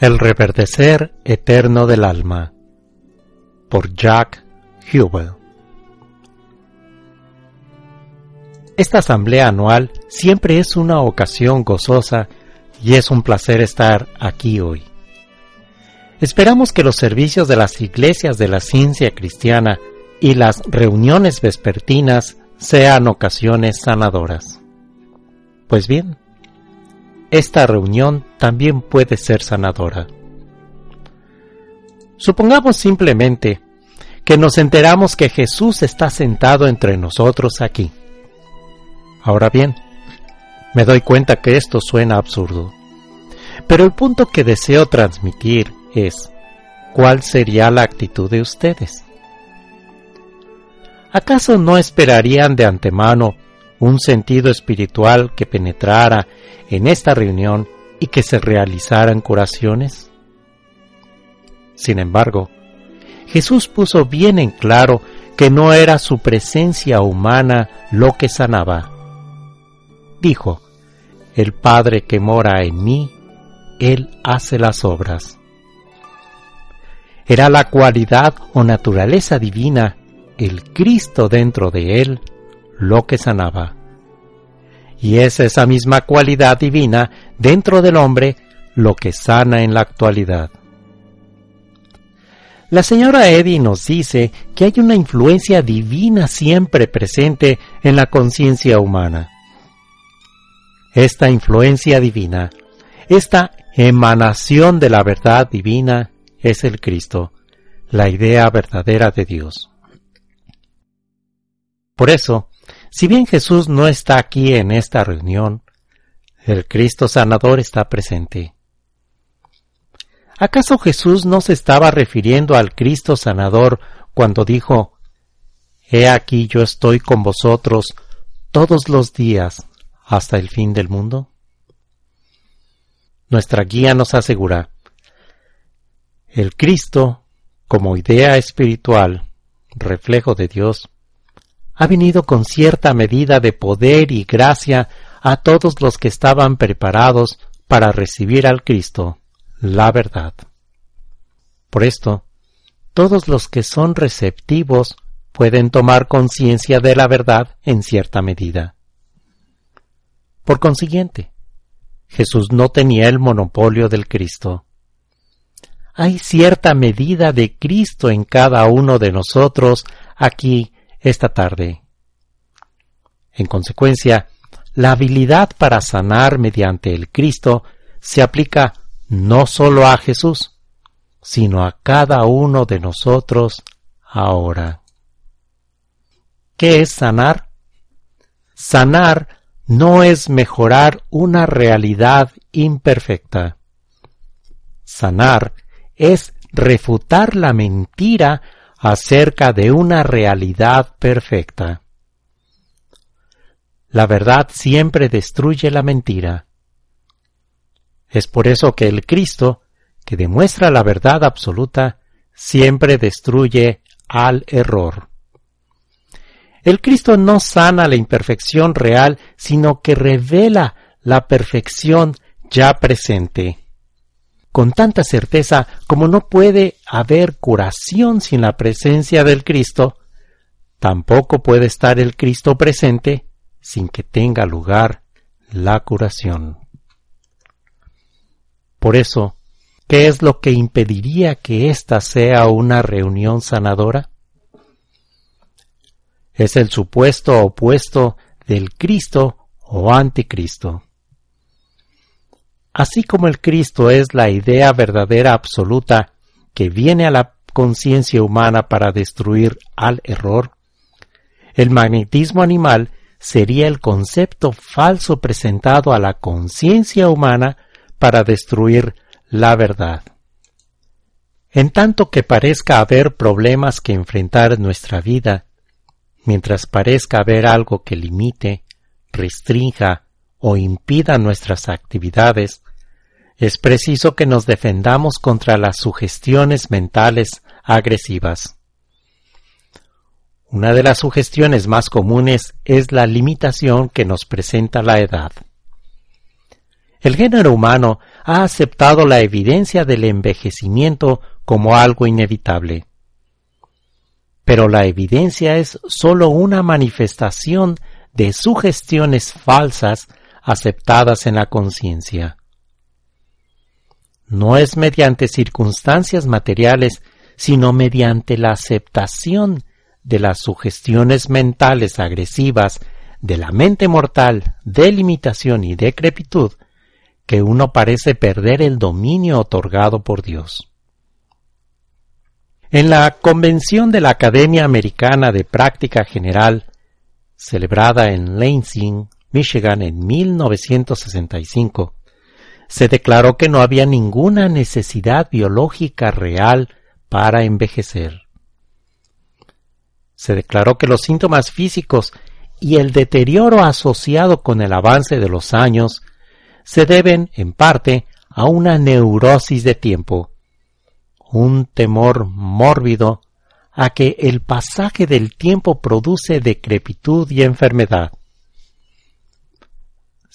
El reverdecer eterno del alma por Jack Hubel Esta asamblea anual siempre es una ocasión gozosa y es un placer estar aquí hoy. Esperamos que los servicios de las iglesias de la ciencia cristiana y las reuniones vespertinas sean ocasiones sanadoras. Pues bien, esta reunión también puede ser sanadora. Supongamos simplemente que nos enteramos que Jesús está sentado entre nosotros aquí. Ahora bien, me doy cuenta que esto suena absurdo. Pero el punto que deseo transmitir es, ¿cuál sería la actitud de ustedes? ¿Acaso no esperarían de antemano un sentido espiritual que penetrara en esta reunión y que se realizaran curaciones? Sin embargo, Jesús puso bien en claro que no era su presencia humana lo que sanaba. Dijo, el Padre que mora en mí, Él hace las obras. Era la cualidad o naturaleza divina, el Cristo dentro de Él, lo que sanaba. Y es esa misma cualidad divina dentro del hombre lo que sana en la actualidad. La señora Eddy nos dice que hay una influencia divina siempre presente en la conciencia humana. Esta influencia divina, esta emanación de la verdad divina es el Cristo, la idea verdadera de Dios. Por eso, si bien Jesús no está aquí en esta reunión, el Cristo sanador está presente. ¿Acaso Jesús no se estaba refiriendo al Cristo sanador cuando dijo, He aquí yo estoy con vosotros todos los días hasta el fin del mundo? Nuestra guía nos asegura, el Cristo, como idea espiritual, reflejo de Dios, ha venido con cierta medida de poder y gracia a todos los que estaban preparados para recibir al Cristo, la verdad. Por esto, todos los que son receptivos pueden tomar conciencia de la verdad en cierta medida. Por consiguiente, Jesús no tenía el monopolio del Cristo. Hay cierta medida de Cristo en cada uno de nosotros aquí esta tarde. En consecuencia, la habilidad para sanar mediante el Cristo se aplica no sólo a Jesús, sino a cada uno de nosotros ahora. ¿Qué es sanar? Sanar no es mejorar una realidad imperfecta. Sanar es refutar la mentira acerca de una realidad perfecta. La verdad siempre destruye la mentira. Es por eso que el Cristo, que demuestra la verdad absoluta, siempre destruye al error. El Cristo no sana la imperfección real, sino que revela la perfección ya presente con tanta certeza como no puede haber curación sin la presencia del Cristo, tampoco puede estar el Cristo presente sin que tenga lugar la curación. Por eso, ¿qué es lo que impediría que ésta sea una reunión sanadora? Es el supuesto opuesto del Cristo o anticristo. Así como el Cristo es la idea verdadera absoluta que viene a la conciencia humana para destruir al error, el magnetismo animal sería el concepto falso presentado a la conciencia humana para destruir la verdad. En tanto que parezca haber problemas que enfrentar en nuestra vida, mientras parezca haber algo que limite, restrinja o impida nuestras actividades, es preciso que nos defendamos contra las sugestiones mentales agresivas. Una de las sugestiones más comunes es la limitación que nos presenta la edad. El género humano ha aceptado la evidencia del envejecimiento como algo inevitable. Pero la evidencia es sólo una manifestación de sugestiones falsas aceptadas en la conciencia. No es mediante circunstancias materiales, sino mediante la aceptación de las sugestiones mentales agresivas de la mente mortal de limitación y decrepitud que uno parece perder el dominio otorgado por Dios. En la convención de la Academia Americana de Práctica General, celebrada en Lansing, Michigan en 1965, se declaró que no había ninguna necesidad biológica real para envejecer. Se declaró que los síntomas físicos y el deterioro asociado con el avance de los años se deben, en parte, a una neurosis de tiempo, un temor mórbido a que el pasaje del tiempo produce decrepitud y enfermedad.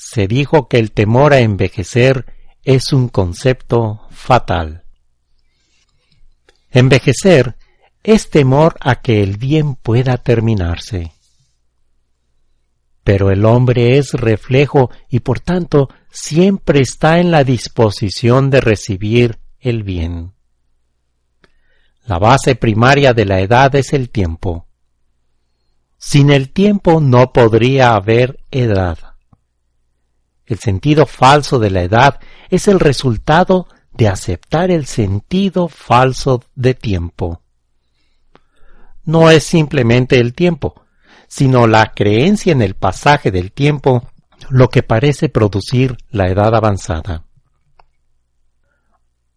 Se dijo que el temor a envejecer es un concepto fatal. Envejecer es temor a que el bien pueda terminarse pero el hombre es reflejo y por tanto siempre está en la disposición de recibir el bien. La base primaria de la edad es el tiempo. Sin el tiempo no podría haber edad. El sentido falso de la edad es el resultado de aceptar el sentido falso de tiempo. No es simplemente el tiempo, sino la creencia en el pasaje del tiempo lo que parece producir la edad avanzada.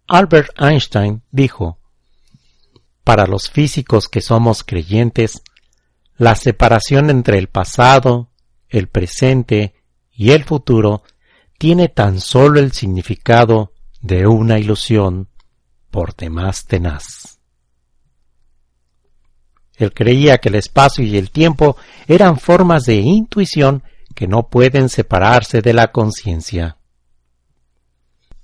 Albert Einstein dijo, Para los físicos que somos creyentes, la separación entre el pasado, el presente y el futuro tiene tan solo el significado de una ilusión por demás tenaz. Él creía que el espacio y el tiempo eran formas de intuición que no pueden separarse de la conciencia.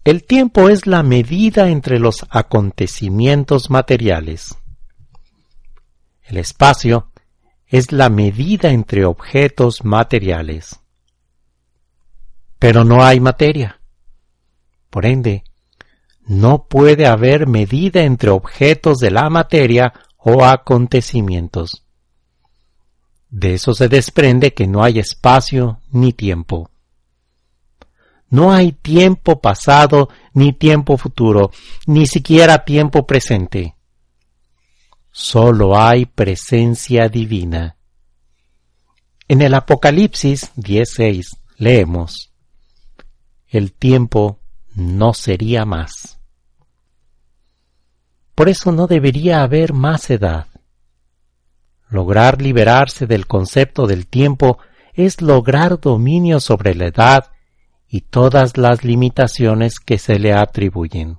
El tiempo es la medida entre los acontecimientos materiales. El espacio es la medida entre objetos materiales. Pero no hay materia. Por ende, no puede haber medida entre objetos de la materia o acontecimientos. De eso se desprende que no hay espacio ni tiempo. No hay tiempo pasado ni tiempo futuro, ni siquiera tiempo presente. Solo hay presencia divina. En el Apocalipsis 16 leemos, El tiempo no sería más. Por eso no debería haber más edad. Lograr liberarse del concepto del tiempo es lograr dominio sobre la edad y todas las limitaciones que se le atribuyen.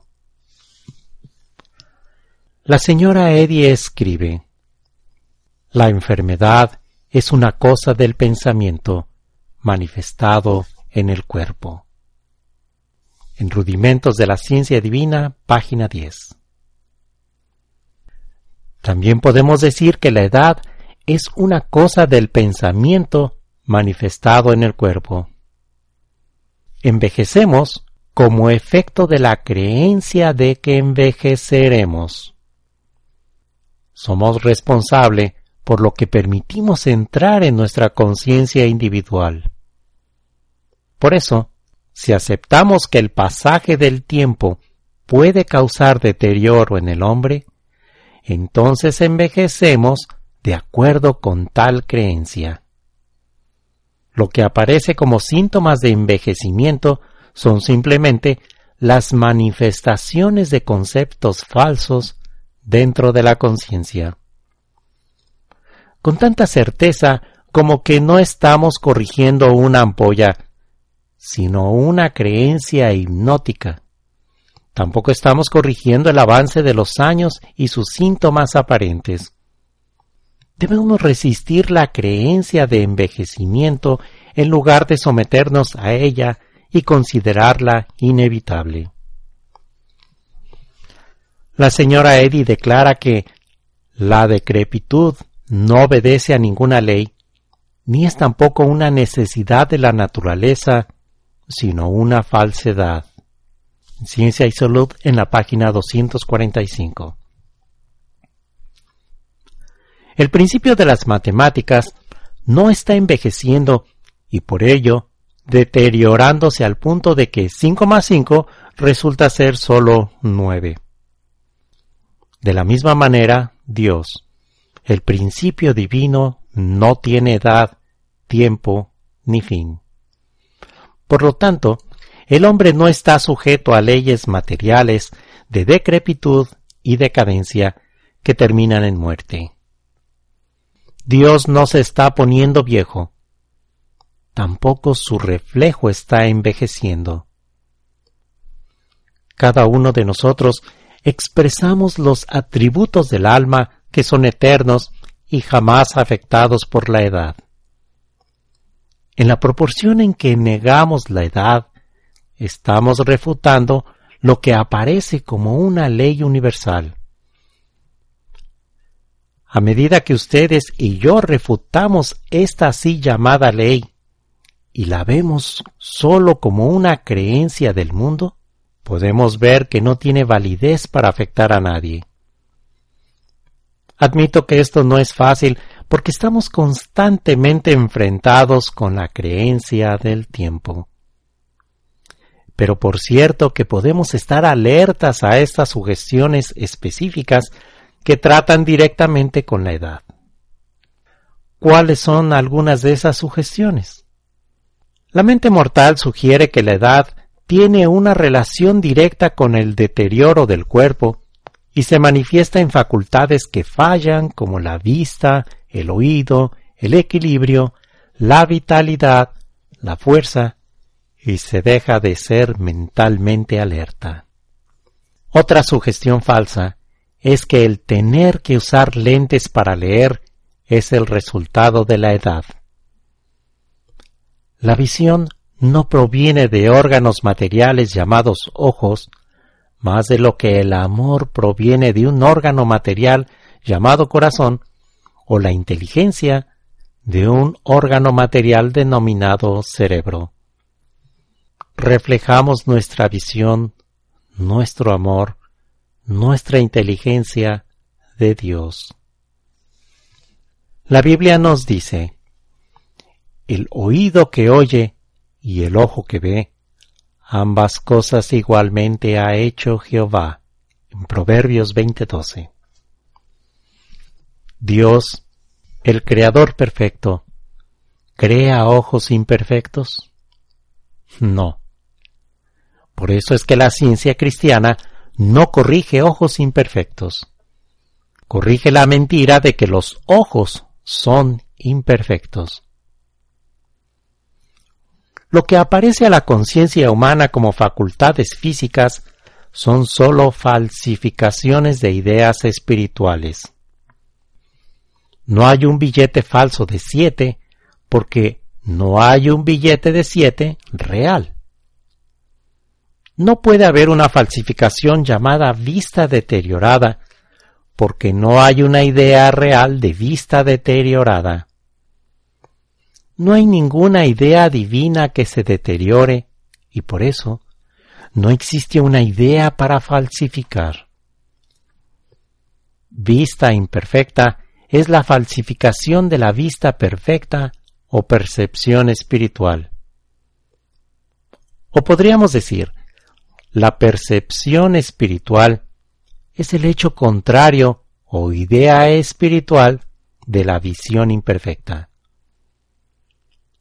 La señora Eddy escribe, La enfermedad es una cosa del pensamiento manifestado en el cuerpo. En Rudimentos de la Ciencia Divina, página 10. También podemos decir que la edad es una cosa del pensamiento manifestado en el cuerpo. Envejecemos como efecto de la creencia de que envejeceremos. Somos responsables por lo que permitimos entrar en nuestra conciencia individual. Por eso, si aceptamos que el pasaje del tiempo puede causar deterioro en el hombre, entonces envejecemos de acuerdo con tal creencia. Lo que aparece como síntomas de envejecimiento son simplemente las manifestaciones de conceptos falsos dentro de la conciencia. Con tanta certeza como que no estamos corrigiendo una ampolla, sino una creencia hipnótica Tampoco estamos corrigiendo el avance de los años y sus síntomas aparentes. Debemos resistir la creencia de envejecimiento en lugar de someternos a ella y considerarla inevitable. La señora Eddy declara que la decrepitud no obedece a ninguna ley, ni es tampoco una necesidad de la naturaleza, sino una falsedad. Ciencia y Salud en la página 245. El principio de las matemáticas no está envejeciendo y por ello deteriorándose al punto de que 5 más 5 resulta ser solo 9. De la misma manera, Dios, el principio divino, no tiene edad, tiempo ni fin. Por lo tanto, el hombre no está sujeto a leyes materiales de decrepitud y decadencia que terminan en muerte. Dios no se está poniendo viejo, tampoco su reflejo está envejeciendo. Cada uno de nosotros expresamos los atributos del alma que son eternos y jamás afectados por la edad. En la proporción en que negamos la edad, estamos refutando lo que aparece como una ley universal. A medida que ustedes y yo refutamos esta así llamada ley y la vemos sólo como una creencia del mundo, podemos ver que no tiene validez para afectar a nadie. Admito que esto no es fácil porque estamos constantemente enfrentados con la creencia del tiempo. Pero por cierto que podemos estar alertas a estas sugestiones específicas que tratan directamente con la edad. ¿Cuáles son algunas de esas sugestiones? La mente mortal sugiere que la edad tiene una relación directa con el deterioro del cuerpo y se manifiesta en facultades que fallan como la vista, el oído, el equilibrio, la vitalidad, la fuerza, y se deja de ser mentalmente alerta. Otra sugestión falsa es que el tener que usar lentes para leer es el resultado de la edad. La visión no proviene de órganos materiales llamados ojos, más de lo que el amor proviene de un órgano material llamado corazón, o la inteligencia de un órgano material denominado cerebro. Reflejamos nuestra visión, nuestro amor, nuestra inteligencia de Dios. La Biblia nos dice, el oído que oye y el ojo que ve, ambas cosas igualmente ha hecho Jehová. En Proverbios 20:12. Dios, el Creador perfecto, ¿crea ojos imperfectos? No. Por eso es que la ciencia cristiana no corrige ojos imperfectos. Corrige la mentira de que los ojos son imperfectos. Lo que aparece a la conciencia humana como facultades físicas son sólo falsificaciones de ideas espirituales. No hay un billete falso de siete porque no hay un billete de siete real. No puede haber una falsificación llamada vista deteriorada, porque no hay una idea real de vista deteriorada. No hay ninguna idea divina que se deteriore, y por eso no existe una idea para falsificar. Vista imperfecta es la falsificación de la vista perfecta o percepción espiritual. O podríamos decir, la percepción espiritual es el hecho contrario o idea espiritual de la visión imperfecta.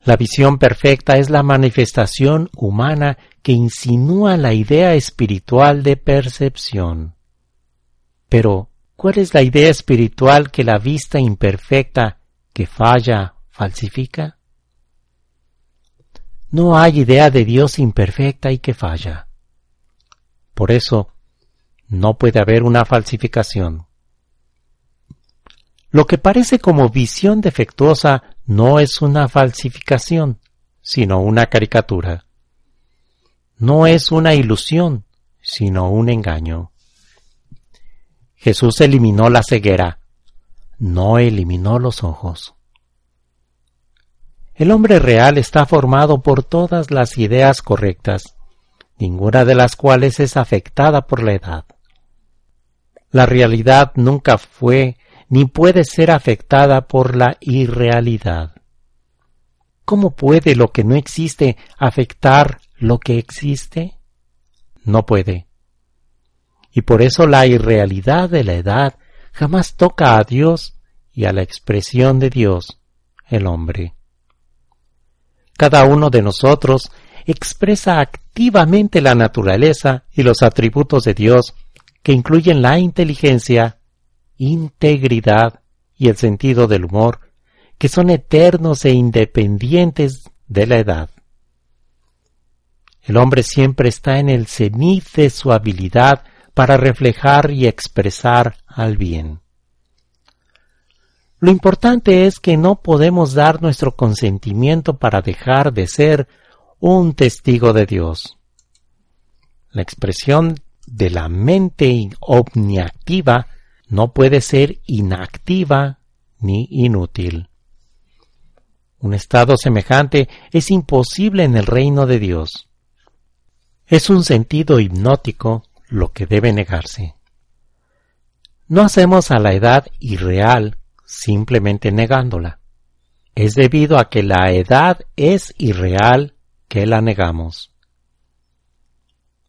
La visión perfecta es la manifestación humana que insinúa la idea espiritual de percepción. Pero, ¿cuál es la idea espiritual que la vista imperfecta que falla falsifica? No hay idea de Dios imperfecta y que falla. Por eso, no puede haber una falsificación. Lo que parece como visión defectuosa no es una falsificación, sino una caricatura. no es una ilusión, sino un engaño. Jesús eliminó la ceguera, no eliminó los ojos. El hombre real está formado por todas las ideas correctas, ninguna de las cuales es afectada por la edad. La realidad nunca fue ni puede ser afectada por la irrealidad. ¿Cómo puede lo que no existe afectar lo que existe? No puede. Y por eso la irrealidad de la edad jamás toca a Dios y a la expresión de Dios, el hombre. Cada uno de nosotros expresa activamente la naturaleza y los atributos de Dios que incluyen la inteligencia, integridad y el sentido del humor, que son eternos e independientes de la edad. El hombre siempre está en el cenit de su habilidad para reflejar y expresar al bien. Lo importante es que no podemos dar nuestro consentimiento para dejar de ser un testigo de Dios. La expresión de la mente omniactiva no puede ser inactiva ni inútil. Un estado semejante es imposible en el reino de Dios. Es un sentido hipnótico lo que debe negarse. No hacemos a la edad irreal simplemente negándola. Es debido a que la edad es irreal que la negamos.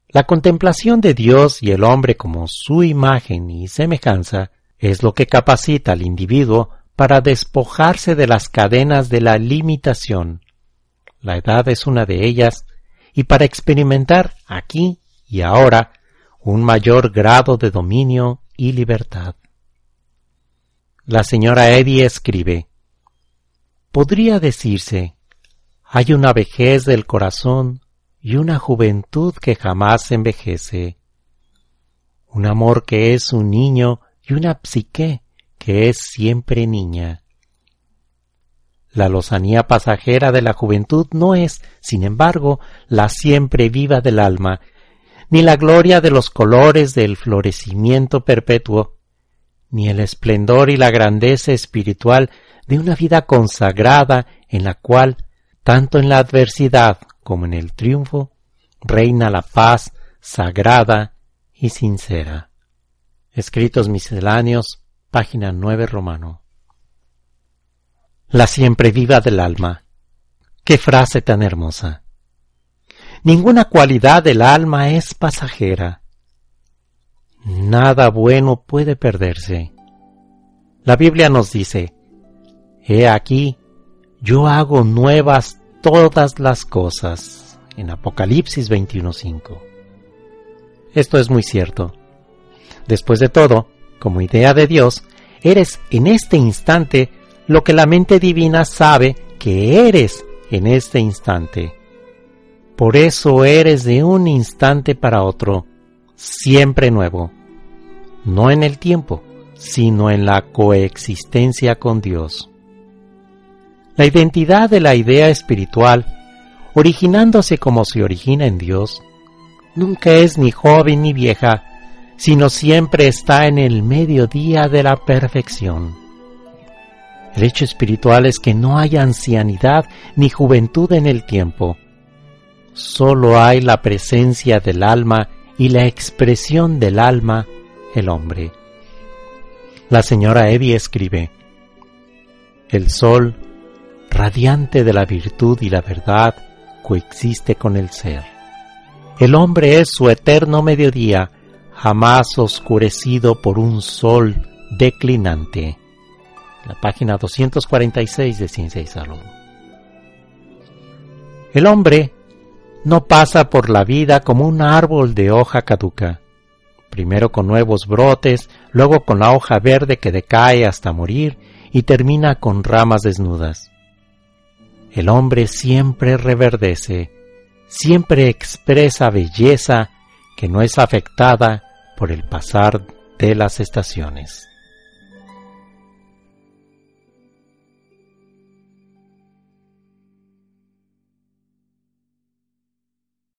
La contemplación de Dios y el hombre como su imagen y semejanza es lo que capacita al individuo para despojarse de las cadenas de la limitación. La edad es una de ellas, y para experimentar aquí y ahora un mayor grado de dominio y libertad. La señora Eddy escribe Podría decirse, hay una vejez del corazón y una juventud que jamás envejece, un amor que es un niño y una psique que es siempre niña. La lozanía pasajera de la juventud no es, sin embargo, la siempre viva del alma, ni la gloria de los colores del florecimiento perpetuo, ni el esplendor y la grandeza espiritual de una vida consagrada en la cual, tanto en la adversidad como en el triunfo, reina la paz sagrada y sincera. Escritos misceláneos, página 9 romano la siempre viva del alma. Qué frase tan hermosa. Ninguna cualidad del alma es pasajera. Nada bueno puede perderse. La Biblia nos dice, He aquí, yo hago nuevas todas las cosas. En Apocalipsis 21.5. Esto es muy cierto. Después de todo, como idea de Dios, eres en este instante lo que la mente divina sabe que eres en este instante. Por eso eres de un instante para otro, siempre nuevo, no en el tiempo, sino en la coexistencia con Dios. La identidad de la idea espiritual, originándose como se origina en Dios, nunca es ni joven ni vieja, sino siempre está en el mediodía de la perfección. El hecho espiritual es que no hay ancianidad ni juventud en el tiempo. Solo hay la presencia del alma y la expresión del alma, el hombre. La señora Evi escribe, El sol, radiante de la virtud y la verdad, coexiste con el ser. El hombre es su eterno mediodía, jamás oscurecido por un sol declinante la página 246 de Ciencia y Salud. El hombre no pasa por la vida como un árbol de hoja caduca, primero con nuevos brotes, luego con la hoja verde que decae hasta morir y termina con ramas desnudas. El hombre siempre reverdece, siempre expresa belleza que no es afectada por el pasar de las estaciones.